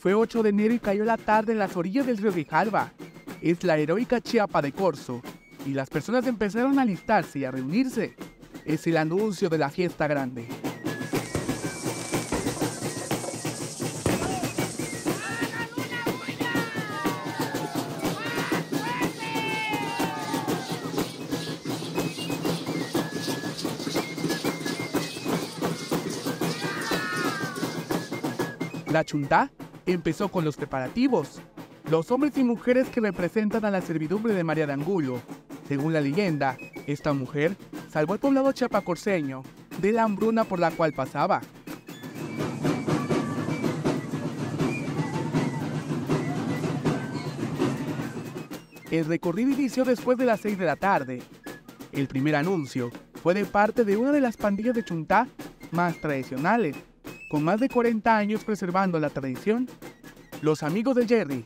Fue 8 de enero y cayó la tarde en las orillas del río Grijalva. Es la heroica Chiapa de Corzo. Y las personas empezaron a alistarse y a reunirse. Es el anuncio de la fiesta grande. La chuntá empezó con los preparativos. Los hombres y mujeres que representan a la servidumbre de María de Angulo. Según la leyenda, esta mujer salvó al poblado chiapacorseño de la hambruna por la cual pasaba. El recorrido inició después de las 6 de la tarde. El primer anuncio fue de parte de una de las pandillas de Chuntá más tradicionales, con más de 40 años preservando la tradición, los amigos de Jerry.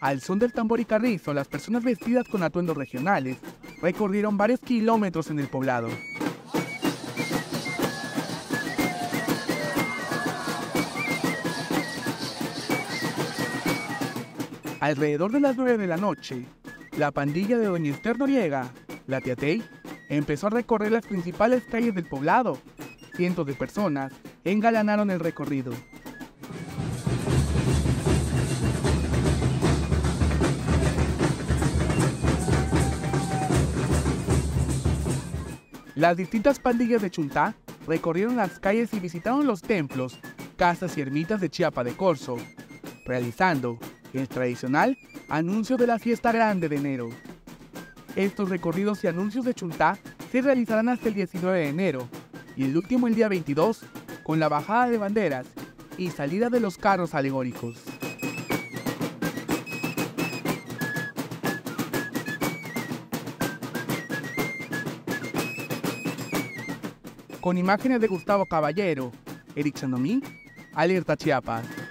Al son del tambor y carrizo, las personas vestidas con atuendos regionales recorrieron varios kilómetros en el poblado. Alrededor de las 9 de la noche, la pandilla de Doña Esther Noriega, la Tiatey, empezó a recorrer las principales calles del poblado. Cientos de personas engalanaron el recorrido. Las distintas pandillas de Chuntá recorrieron las calles y visitaron los templos, casas y ermitas de Chiapa de Corzo, realizando el tradicional anuncio de la fiesta grande de enero. Estos recorridos y anuncios de Chuntá se realizarán hasta el 19 de enero y el último el día 22 con la bajada de banderas y salida de los carros alegóricos. Con imágenes de Gustavo Caballero, Eric Sandomí, Alerta Chiapas.